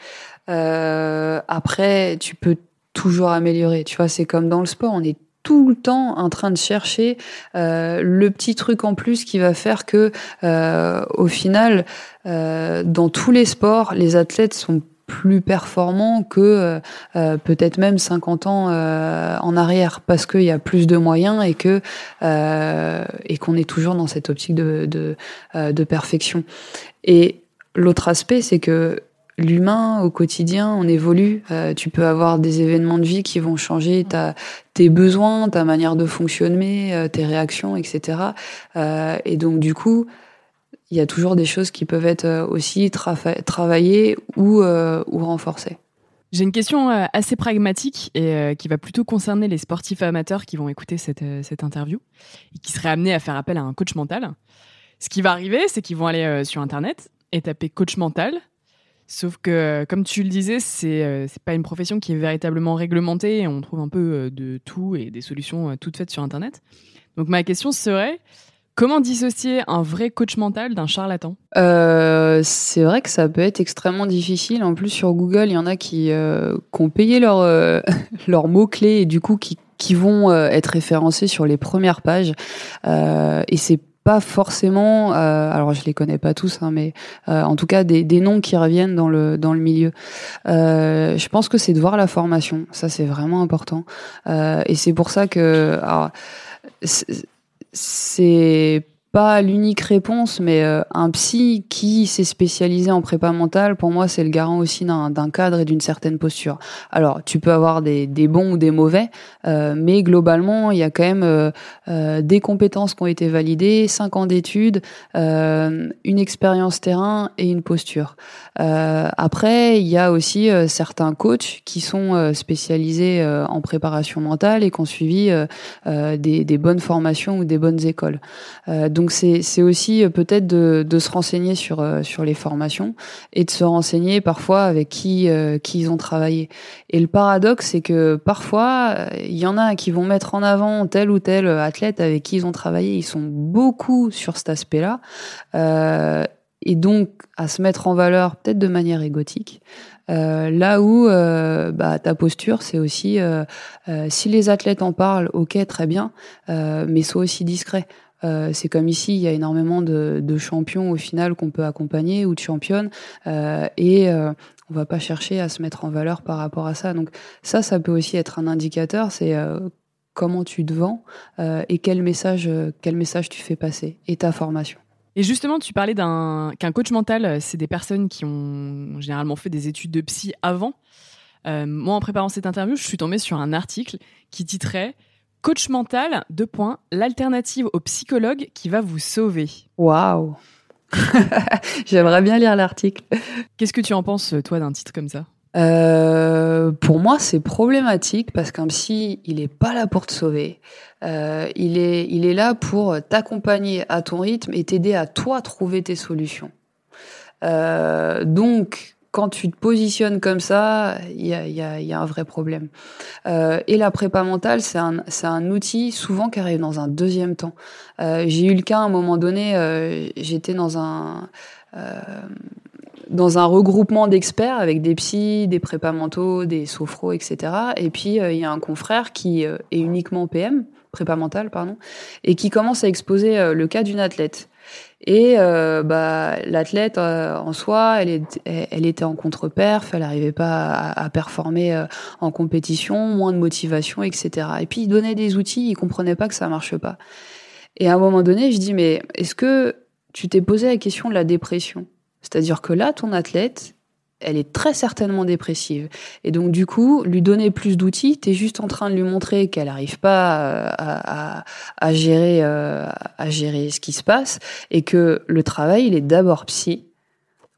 après, tu peux toujours améliorer. Tu vois, c'est comme dans le sport, on est tout le temps en train de chercher euh, le petit truc en plus qui va faire que, euh, au final, euh, dans tous les sports, les athlètes sont plus performants que peut-être même 50 ans en arrière parce qu'il y a plus de moyens et que et qu'on est toujours dans cette optique de, de, de perfection. Et l'autre aspect, c'est que l'humain au quotidien, on évolue. Euh, tu peux avoir des événements de vie qui vont changer tes besoins, ta manière de fonctionner, euh, tes réactions, etc. Euh, et donc du coup, il y a toujours des choses qui peuvent être aussi travaillées ou, ou renforcées. J'ai une question assez pragmatique et qui va plutôt concerner les sportifs amateurs qui vont écouter cette, cette interview et qui seraient amenés à faire appel à un coach mental. Ce qui va arriver, c'est qu'ils vont aller sur Internet et taper coach mental Sauf que, comme tu le disais, c'est euh, c'est pas une profession qui est véritablement réglementée. On trouve un peu euh, de tout et des solutions euh, toutes faites sur Internet. Donc ma question serait comment dissocier un vrai coach mental d'un charlatan? C'est vrai que ça peut être extrêmement difficile. En plus, sur Google, il y en a qui, qui ont payé leurs *laughs* leurs mots clés et du coup qui qui vont être référencés sur les premières pages. et c'est forcément, euh, alors je les connais pas tous, hein, mais euh, en tout cas des, des, noms qui reviennent dans le dans le milieu. Euh, je pense que c'est de voir la formation, ça c'est vraiment important, et c'est pour ça que c'est pas l'unique réponse, mais euh, un psy qui s'est spécialisé en prépa mentale, pour moi, c'est le garant aussi d'un cadre et d'une certaine posture. Alors, tu peux avoir des, des bons ou des mauvais, euh, mais globalement, il y a quand même euh, des compétences qui ont été validées, cinq ans d'études, une expérience terrain et une posture. après, il y a aussi certains coachs qui sont spécialisés en préparation mentale et qui ont suivi des, des, bonnes formations ou des bonnes écoles c'est aussi euh, peut-être de, de, se renseigner sur euh, sur les formations et de se renseigner parfois avec qui euh, qui ils ont travaillé. Et le paradoxe c'est que parfois il y en a qui vont mettre en avant tel ou tel athlète avec qui ils ont travaillé, ils sont beaucoup sur cet aspect-là. Euh, et donc à se mettre en valeur peut-être de manière égotique. Euh, là où euh, bah, ta posture, c'est aussi si les athlètes en parlent, ok, très bien, mais sois aussi discret. Euh, c'est comme ici, il y a énormément de, champions au final qu'on peut accompagner ou de championnes, euh, et euh, on va pas chercher à se mettre en valeur par rapport à ça. Donc ça, ça peut aussi être un indicateur. C'est euh, comment tu te vends et quel message, quel message tu fais passer et ta formation. Et justement, tu parlais d'un qu'un coach mental, c'est des personnes qui ont généralement fait des études de psy avant. moi, en préparant cette interview, je suis tombée sur un article qui titrait Coach mental, deux points, l'alternative au psychologue qui va vous sauver. Waouh *laughs* J'aimerais bien lire l'article. Qu'est-ce que tu en penses, toi, d'un titre comme ça? Euh, pour moi, c'est problématique parce qu'un psy, il est pas là pour te sauver. Euh, il est, il est là pour t'accompagner à ton rythme et t'aider à toi trouver tes solutions. Euh, donc, quand tu te positionnes comme ça, il y a, un vrai problème. Euh, et la prépa mentale, c'est un, outil souvent qui arrive dans un deuxième temps. Euh, j'ai eu le cas à un moment donné, euh, j'étais dans un... Regroupement d'experts avec des psys, des prépas mentaux, des sophros, etc. Et puis il y a un confrère qui est uniquement PM, prépa mental, pardon, et qui commence à exposer le cas d'une athlète. Et euh, bah, l'athlète euh, en soi, elle, est, elle était en contre-perf, elle n'arrivait pas à, performer euh, en compétition, moins de motivation, etc. Et puis il donnait des outils, il comprenait pas que ça marche pas. Et à un moment donné, je dis mais est-ce que tu t'es posé la question de la dépression? C'est-à-dire que là, ton athlète, elle est très certainement dépressive. Et donc, du coup, lui donner plus d'outils, tu es juste en train de lui montrer qu'elle n'arrive pas euh, à, à, gérer, euh, à gérer ce qui se passe et que le travail, il est d'abord psy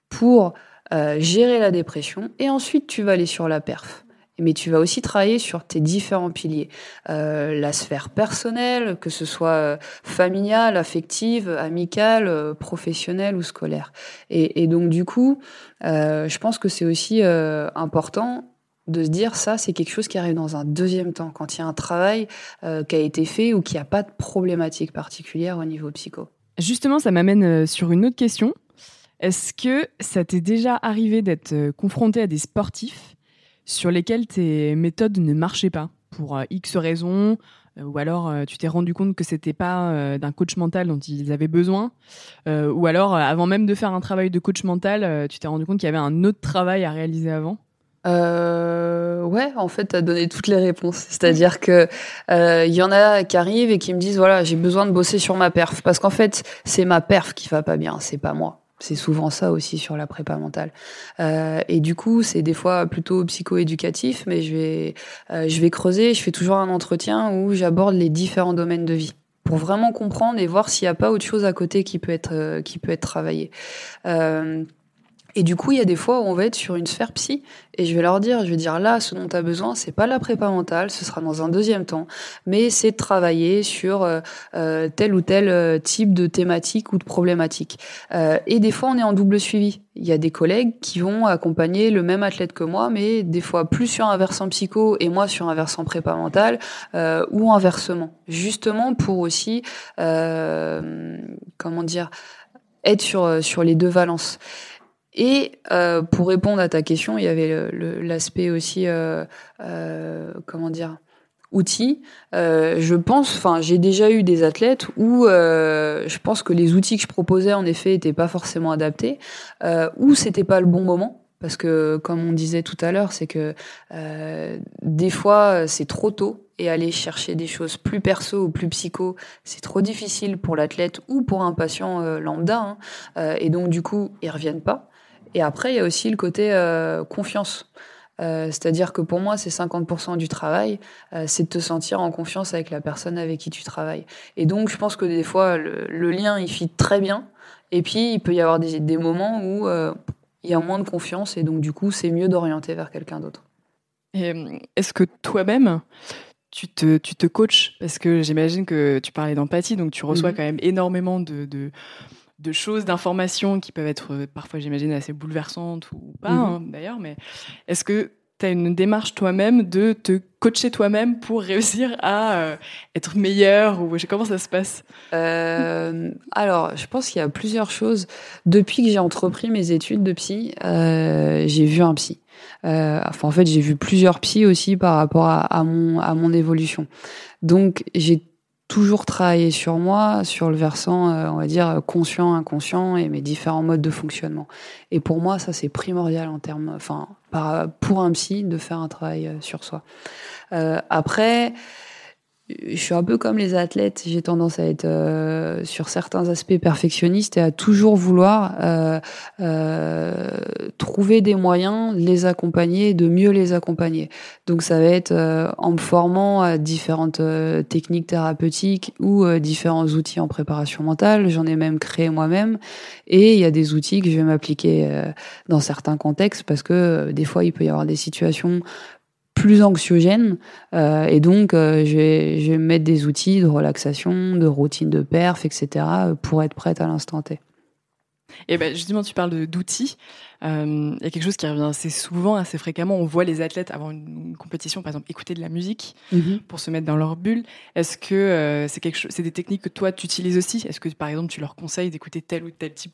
pour euh, gérer la dépression et ensuite tu vas aller sur la perf mais tu vas aussi travailler sur tes différents piliers. Euh, la sphère personnelle, que ce soit euh, familiale, affective, amicale, euh, professionnelle ou scolaire. Et, donc du coup, je pense que c'est aussi important de se dire ça, c'est quelque chose qui arrive dans un deuxième temps, quand il y a un travail qui a été fait ou qui a pas de problématique particulière au niveau psycho. Justement, ça m'amène sur une autre question. Est-ce que ça t'est déjà arrivé d'être confronté à des sportifs sur lesquels tes méthodes ne marchaient pas pour euh, X raisons, euh, ou alors euh, tu t'es rendu compte que c'était pas d'un coach mental dont ils avaient besoin, ou alors avant même de faire un travail de coach mental, tu t'es rendu compte qu'il y avait un autre travail à réaliser avant? ouais, en fait, tu as donné toutes les réponses. C'est-à-dire que il y en a qui arrivent et qui me disent voilà, j'ai besoin de bosser sur ma perf parce qu'en fait, c'est ma perf qui va pas bien, c'est pas moi. C'est souvent ça aussi sur la prépa mentale. Euh, et du coup, c'est des fois plutôt psycho-éducatif, mais je vais, euh, je vais creuser. Je fais toujours un entretien où j'aborde les différents domaines de vie pour vraiment comprendre et voir s'il n'y a pas autre chose à côté qui peut être, euh, qui travaillé. Et du coup, il y a des fois où on va être sur une sphère psy et je vais leur dire, je vais dire là, ce dont tu as besoin, c'est pas la prépa mentale, ce sera dans un deuxième temps, mais c'est de travailler sur euh, euh tel ou tel euh, type de thématique ou de problématique. Euh, et des fois, on est en double suivi. Il y a des collègues qui vont accompagner le même athlète que moi, mais des fois plus sur un versant psycho et moi sur un versant prépa mentale euh, ou inversement, justement pour aussi, comment dire, être sur sur les deux valences. Et euh, pour répondre à ta question, il y avait l'aspect aussi, euh, euh, comment dire, outils. Euh, je pense, enfin, j'ai déjà eu des athlètes où euh, je pense que les outils que je proposais en effet étaient pas forcément adaptés, euh, ou c'était pas le bon moment. Parce que, comme on disait tout à l'heure, c'est que des fois c'est trop tôt et aller chercher des choses plus perso ou plus psycho, c'est trop difficile pour l'athlète ou pour un patient lambda. Hein. et donc du coup, ils reviennent pas. Et après, il y a aussi le côté euh, confiance. Euh, c'est-à-dire que pour moi, c'est 50% du travail, euh, c'est de te sentir en confiance avec la personne avec qui tu travailles. Et donc, je pense que des fois, le, lien, il fit très bien. Et puis, il peut y avoir des, des moments où il y a moins de confiance. Et donc, du coup, c'est mieux d'orienter vers quelqu'un d'autre. Est-ce que toi-même, tu te, tu te coaches? Parce que j'imagine que tu parlais d'empathie, donc tu reçois mhm. quand même énormément de, de de choses, d'informations qui peuvent être euh, parfois, j'imagine, assez bouleversantes ou pas, mhm. hein, d'ailleurs. Mais est-ce que tu as une démarche toi-même de te coacher toi-même pour réussir à euh, être meilleur ou comment ça se passe? Euh, Alors, je pense qu'il y a plusieurs choses. Depuis que j'ai entrepris mes études de psy, j'ai vu un psy. enfin, en fait, j'ai vu plusieurs psys aussi par rapport à, à mon à mon évolution. Donc, j'ai toujours travailler sur moi, sur le versant, euh, on va dire, conscient, inconscient et mes différents modes de fonctionnement. Et pour moi, ça, c'est primordial en termes, enfin, pour un psy, de faire un travail euh, sur soi. Euh, après, je suis un peu comme les athlètes, j'ai tendance à être euh, sur certains aspects perfectionniste et à toujours vouloir euh, euh, trouver des moyens, les accompagner, de mieux les accompagner. Donc ça va être en me formant à différentes techniques thérapeutiques ou différents outils en préparation mentale. J'en ai même créé moi-même et il y a des outils que je vais m'appliquer dans certains contextes parce que des fois il peut y avoir des situations plus anxiogène. Euh, et donc, euh, je, vais, je vais mettre des outils de relaxation, de routine de perf, etc., pour être prête à l'instant T. Et ben justement, tu parles d'outils. Euh, il y a quelque chose qui revient assez souvent, assez fréquemment. On voit les athlètes avant une, compétition, par exemple, écouter de la musique mhm. pour se mettre dans leur bulle. Est-ce que c'est quelque chose, c'est des techniques que toi tu utilises aussi? Est-ce que par exemple tu leur conseilles d'écouter tel ou tel type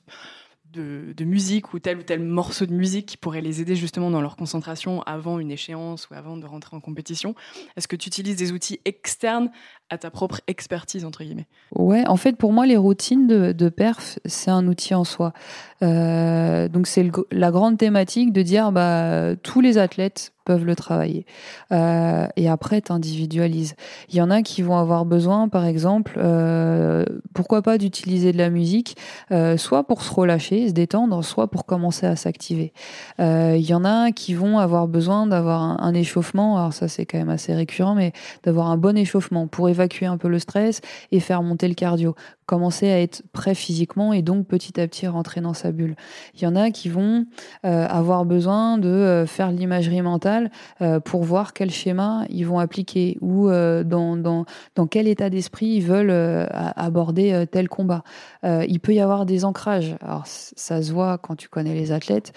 de, musique ou tel ou tel morceau de musique qui pourrait les aider justement dans leur concentration avant une échéance ou avant de rentrer en compétition Est-ce que tu utilises des outils externes à ta propre expertise, entre guillemets? Ouais, en fait, pour moi, les routines de, perf, c'est un outil en soi. Euh, donc, c'est la grande thématique de dire bah, tous les athlètes peuvent le travailler. Euh, et après, tu. Il y en a qui vont avoir besoin, par exemple, euh, pourquoi pas d'utiliser de la musique, euh, soit pour se relâcher, se détendre, soit pour commencer à s'activer. Il y en a qui vont avoir besoin d'avoir un, échauffement, alors ça c'est quand même assez récurrent, mais d'avoir un bon échauffement pour évacuer un peu le stress et faire monter le cardio commencer à être prêt physiquement et donc petit à petit rentrer dans sa bulle. Il y en a qui vont euh, avoir besoin de euh, faire l'imagerie mentale euh, pour voir quel schéma ils vont appliquer ou dans, dans, dans quel état d'esprit ils veulent aborder tel combat. il peut y avoir des ancrages. Alors ça se voit quand tu connais les athlètes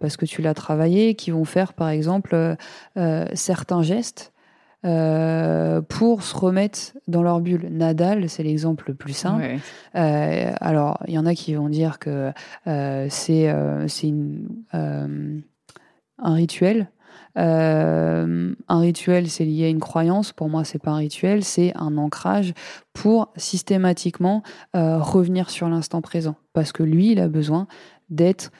parce que tu l'as travaillé, qui vont faire par exemple certains gestes euh, pour se remettre dans leur bulle. Nadal, c'est l'exemple le plus simple. Euh, alors, il y en a qui vont dire que euh, c'est un rituel. un rituel, c'est lié à une croyance. Pour moi, c'est pas un rituel, c'est un ancrage pour systématiquement revenir sur l'instant présent. Parce que lui, il a besoin d'être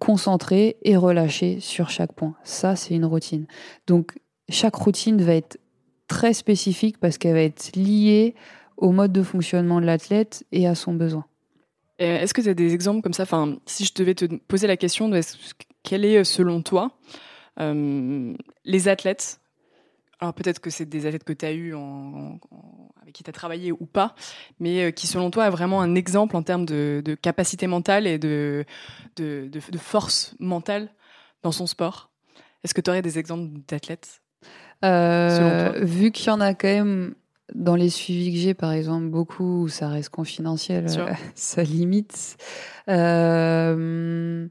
concentré et relâché sur chaque point. Ça, c'est une routine. Donc, chaque routine va être très spécifique parce qu'elle va être liée au mode de fonctionnement de l'athlète et à son besoin. Est-ce que tu as des exemples comme ça? Enfin, Si je devais te poser la question, de quel est selon toi euh, les athlètes? Alors peut-être que c'est des athlètes que tu as eu avec qui tu as travaillé ou pas, mais euh, qui selon toi a vraiment un exemple en termes de, capacité mentale et de, de, de force mentale dans son sport. Est-ce que tu aurais des exemples d'athlètes? euh, vu qu'il y en a quand même dans les suivis que j'ai, par exemple, beaucoup où ça reste confidentiel, euh, *laughs* ça limite. Euh,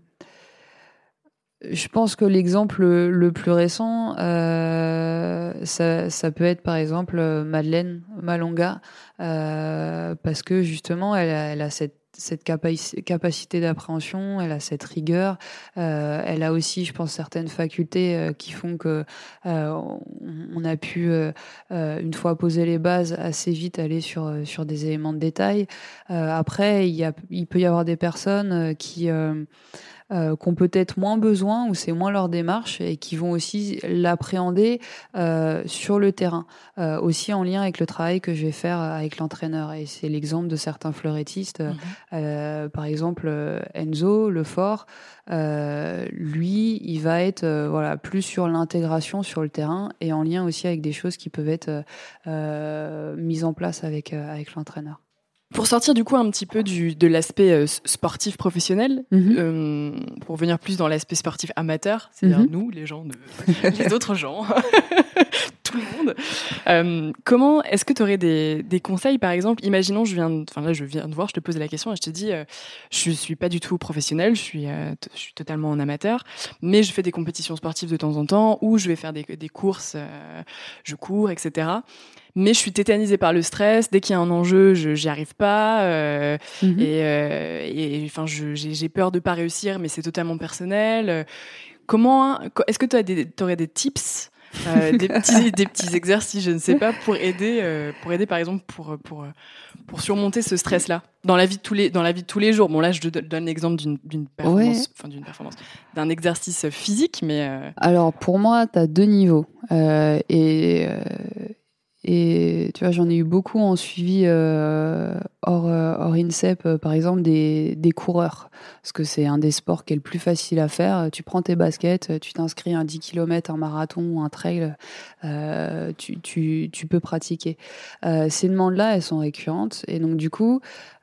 je pense que l'exemple le, plus récent, ça, ça, peut être par exemple Madeleine Malonga, parce que justement, elle elle a cette cette capacité d'appréhension, elle a cette rigueur, euh, elle a aussi, je pense, certaines facultés euh, qui font que euh, on, a pu, une fois posé les bases, assez vite aller sur sur des éléments de détail. après, il, y a, il peut y avoir des personnes qui euh, qui ont peut-être moins besoin ou c'est moins leur démarche et qui vont aussi l'appréhender euh, sur le terrain, euh, aussi en lien avec le travail que je vais faire avec l'entraîneur. Et c'est l'exemple de certains fleurettistes, mhm. euh, par exemple Enzo Lefort. lui, il va être voilà plus sur l'intégration sur le terrain et en lien aussi avec des choses qui peuvent être mises en place avec avec l'entraîneur. Pour sortir du coup un petit peu du, de l'aspect euh, sportif professionnel, mhm. euh, pour venir plus dans l'aspect sportif amateur, c'est-à-dire mhm. nous, les gens, de, *laughs* les autres gens, *laughs* tout le monde. Euh, comment est-ce que tu aurais des, des, conseils, par exemple? Imaginons, je viens, enfin là, je viens de voir, je te pose la question et je te dis, je suis pas du tout professionnel, je suis, je suis totalement en amateur, mais je fais des compétitions sportives de temps en temps, ou je vais faire des, des courses, je cours, etc mais je suis tétanisée par le stress. Dès qu'il y a un enjeu, je j'y arrive pas. Euh, mhm. Et, euh, et enfin, j'ai peur de pas réussir, mais c'est totalement personnel. Comment Est-ce que tu aurais des tips euh, des, *laughs* petits, des petits exercices, je ne sais pas, pour aider, euh, pour aider par exemple, pour, pour, pour surmonter ce stress-là dans la vie de tous les, dans la vie de tous les jours. Bon là, je te donne l'exemple d'une performance, enfin d'une performance, d'un exercice physique, mais. Euh, Alors pour moi, tu as deux niveaux et et tu vois, j'en ai eu beaucoup en suivi euh, hors, euh, hors, INSEP, euh, par exemple, des, des, coureurs. Parce que c'est un des sports qui est le plus facile à faire. Tu prends tes baskets, tu t'inscris un 10 km, un marathon ou un trail, tu, tu, peux pratiquer. Ces demandes-là, elles sont récurrentes. Et donc, du coup,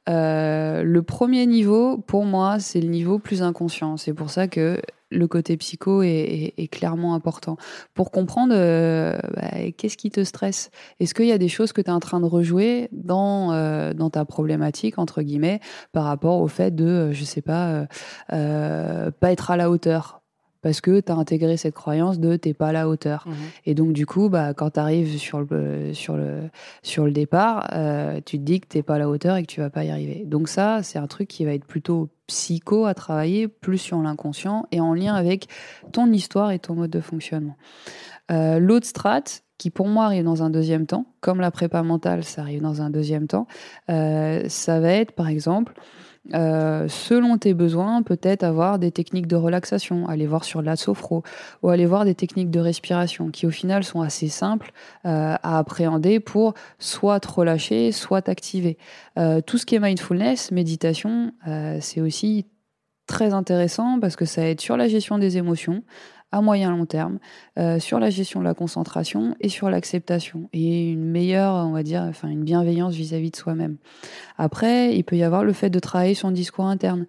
euh, le premier niveau, pour moi, c'est le niveau plus inconscient. C'est pour ça que le côté psycho est, clairement important. Pour comprendre euh, bah, qu'est-ce qui te stresse? Est-ce qu'il y a des choses que tu es en train de rejouer dans, euh, dans ta problématique, entre guillemets, par rapport au fait de, je sais pas, pas être à la hauteur? Parce que tu as intégré cette croyance de t'es pas à la hauteur. Mhm. Et donc, du coup, bah, quand tu arrives sur le, sur, le, sur le départ, euh, tu te dis que t'es pas à la hauteur et que tu vas pas y arriver. Donc, ça, c'est un truc qui va être plutôt psycho à travailler, plus sur l'inconscient et en lien avec ton histoire et ton mode de fonctionnement. Euh, L'autre strate, qui pour moi arrive dans un deuxième temps, comme la prépa mentale, ça arrive dans un deuxième temps, euh, ça va être par exemple, euh, selon tes besoins, peut-être avoir des techniques de relaxation, aller voir sur la sophro, ou aller voir des techniques de respiration qui au final sont assez simples euh, à appréhender pour soit te relâcher, soit t'activer. Euh, tout ce qui est mindfulness, méditation, c'est aussi très intéressant parce que ça aide sur la gestion des émotions, à moyen long terme, euh, sur la gestion de la concentration et sur l'acceptation et une meilleure, on va dire, enfin une bienveillance vis-à-vis de soi-même. Après, il peut y avoir le fait de travailler son discours interne.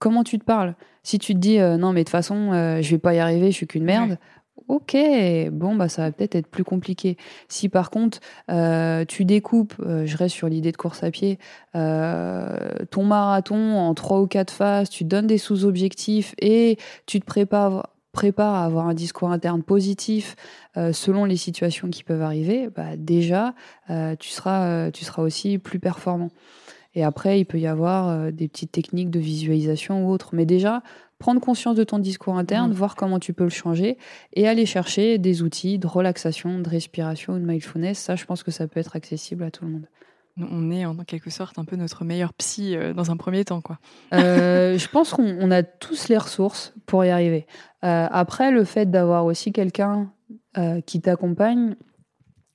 Comment tu te parles? Si tu te dis euh, non mais de toute façon euh, je vais pas y arriver, je suis qu'une merde. Ok, bon bah ça va peut-être être plus compliqué. Si par contre euh, tu découpes, je reste sur l'idée de course à pied, ton marathon en trois ou quatre phases, tu donnes des sous-objectifs et tu te prépares prépare à avoir un discours interne positif euh, selon les situations qui peuvent arriver, bah, déjà, euh, tu, seras, euh, tu seras aussi plus performant. Et après, il peut y avoir des petites techniques de visualisation ou autres. Mais déjà, prendre conscience de ton discours interne, Mhm. voir comment tu peux le changer et aller chercher des outils de relaxation, de respiration ou de mindfulness. Ça, je pense que ça peut être accessible à tout le monde. On est en quelque sorte un peu notre meilleur psy euh, dans un premier temps, quoi. Euh, je pense qu'on on a tous les ressources pour y arriver. Euh, après, le fait d'avoir aussi quelqu'un qui t'accompagne,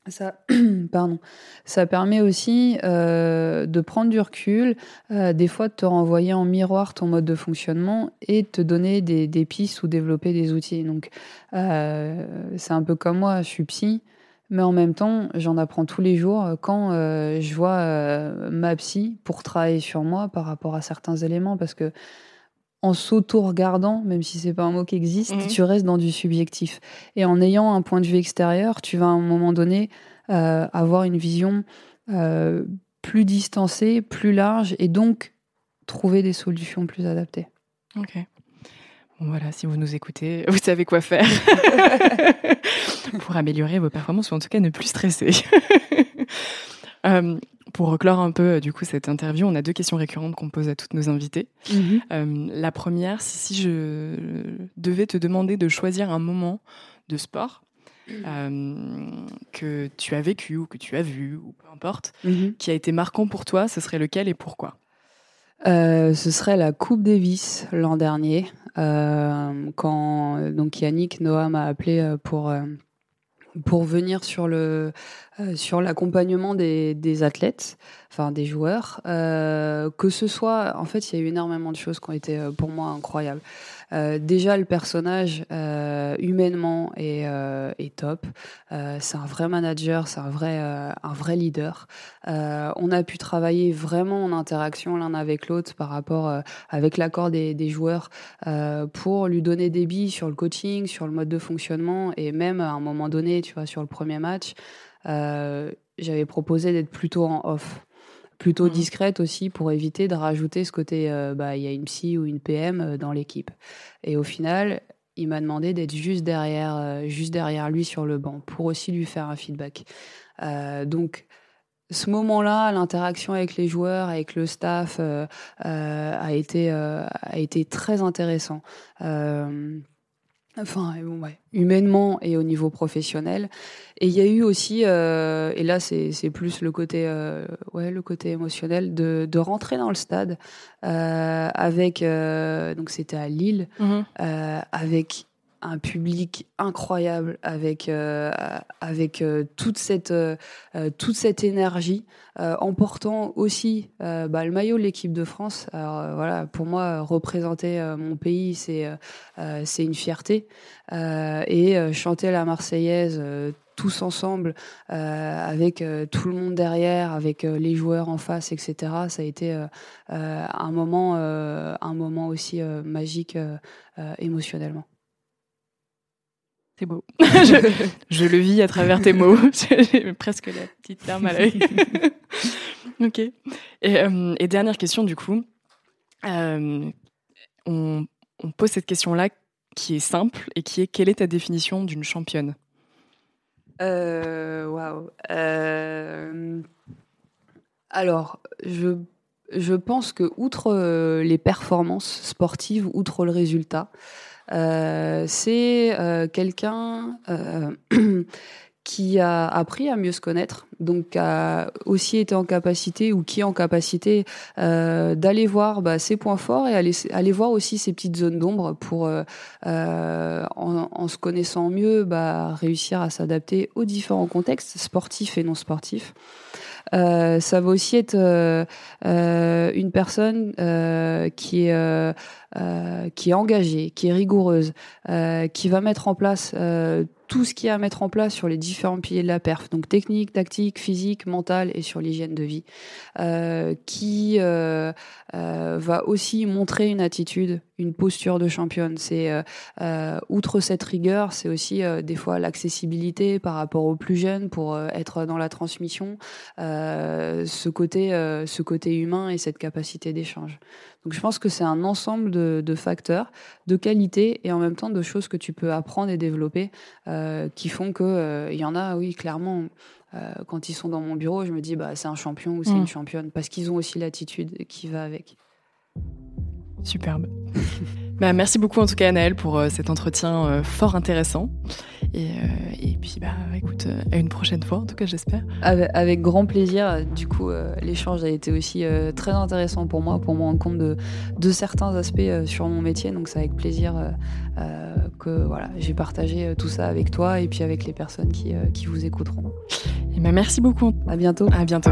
ça, *clears throat* pardon, ça permet aussi de prendre du recul, des fois de te renvoyer en miroir ton mode de fonctionnement et de te donner des, des pistes ou développer des outils. Donc, c'est un peu comme moi, je suis psy. Mais en même temps, j'en apprends tous les jours quand euh, je vois euh, ma psy pour travailler sur moi par rapport à certains éléments, parce que en s'auto-regardant, même si c'est pas un mot qui existe, Mhm. tu restes dans du subjectif. Et en ayant un point de vue extérieur, tu vas à un moment donné euh, avoir une vision euh, plus distancée, plus large, et donc trouver des solutions plus adaptées. Ok. Voilà, si vous nous écoutez, *laughs* vous savez quoi faire *laughs* pour améliorer vos performances ou en tout cas ne plus stresser. *laughs* Euh, pour clore un peu du coup cette interview, on a deux questions récurrentes qu'on pose à toutes nos invités. Euh, la première, c'est si je devais te demander de choisir un moment de sport euh, que tu as vécu ou que tu as vu ou peu importe, Mhm. qui a été marquant pour toi, ce serait lequel et pourquoi? Euh, ce serait la Coupe Davis l'an dernier, euh, quand donc Yannick Noah m'a appelé euh, pour pour venir sur le sur l'accompagnement des, athlètes, enfin des joueurs. Que ce soit, en fait, il y a eu énormément de choses qui ont été pour moi incroyables. Euh, déjà, le personnage euh, humainement est, euh, top. C'est un vrai manager, c'est un vrai un vrai leader. On a pu travailler vraiment en interaction l'un avec l'autre par rapport avec l'accord des, des joueurs pour lui donner des billes sur le coaching, sur le mode de fonctionnement et même à un moment donné, tu vois, sur le premier match, j'avais proposé d'être plutôt en off. Plutôt Mhm. discrète aussi pour éviter de rajouter ce côté, euh, bah, il y a une psy ou une PM euh, dans l'équipe. Et au final, il m'a demandé d'être juste derrière, euh, juste derrière lui sur le banc pour aussi lui faire un feedback. Euh, donc, ce moment-là, l'interaction avec les joueurs, avec le staff, a été a été très intéressant. Euh, Enfin, ouais, humainement et au niveau professionnel. Et il y a eu aussi, euh, et là c'est plus le côté, euh, ouais, le côté émotionnel, de, de rentrer dans le stade euh, avec, euh, donc c'était à Lille, euh, avec un public incroyable, avec euh, avec euh, toute cette euh, toute cette énergie, en portant aussi bah, le maillot de l'équipe de France. Alors voilà, pour moi, représenter mon pays, c'est c'est une fierté, et chanter la Marseillaise. tous ensemble, avec tout le monde derrière, avec les joueurs en face, etc. Ça a été un moment, un moment aussi magique émotionnellement. C'est beau. *laughs* je, je le vis à travers tes mots. *laughs* *laughs* J'ai presque la petite larme à l'œil. ok. Et, euh, et dernière question, du coup. Euh, on, on pose cette question-là qui est simple et qui est quelle est ta définition d'une championne? Euh, Waouh. Euh, alors, je, je pense que outre les performances sportives, outre le résultat, c'est quelqu'un *clears throat* qui a appris à mieux se connaître, donc a aussi été en capacité ou qui est en capacité euh, d'aller voir bah, ses points forts et aller, aller voir aussi ses petites zones d'ombre pour, euh, euh, en, en, se connaissant mieux, bah, réussir à s'adapter aux différents contextes sportifs et non sportifs. Euh, ça va aussi être euh, euh une personne euh, qui est qui est engagée, qui est rigoureuse, qui va mettre en place tout ce qui est à mettre en place sur les différents piliers de la perf, donc technique, tactique, physique, mental et sur l'hygiène de vie, euh, qui euh, euh, va aussi montrer une attitude, une posture de championne. C'est outre cette rigueur, c'est aussi des fois l'accessibilité par rapport aux plus jeunes pour être dans la transmission, ce côté, ce côté humain et cette capacité d'échange. Donc je pense que c'est un ensemble de, facteurs, de qualité et en même temps de choses que tu peux apprendre et développer euh, qui font que euh, il y en a, oui, clairement. Euh, quand ils sont dans mon bureau, je me dis bah c'est un champion ou c'est une mm. championne parce qu'ils ont aussi l'attitude qui va avec. Superbe. *laughs* bah, merci beaucoup en tout cas Anaël pour cet entretien fort intéressant. Et, et puis bah écoute, à une prochaine fois en tout cas j'espère. Avec, grand plaisir. Du coup l'échange a été aussi très intéressant pour moi, pour me rendre compte de, de certains aspects sur mon métier. Donc c'est avec plaisir euh, que voilà, j'ai partagé euh, tout ça avec toi et puis avec les personnes qui, euh, qui vous écouteront. Et ben merci beaucoup. À bientôt. À bientôt.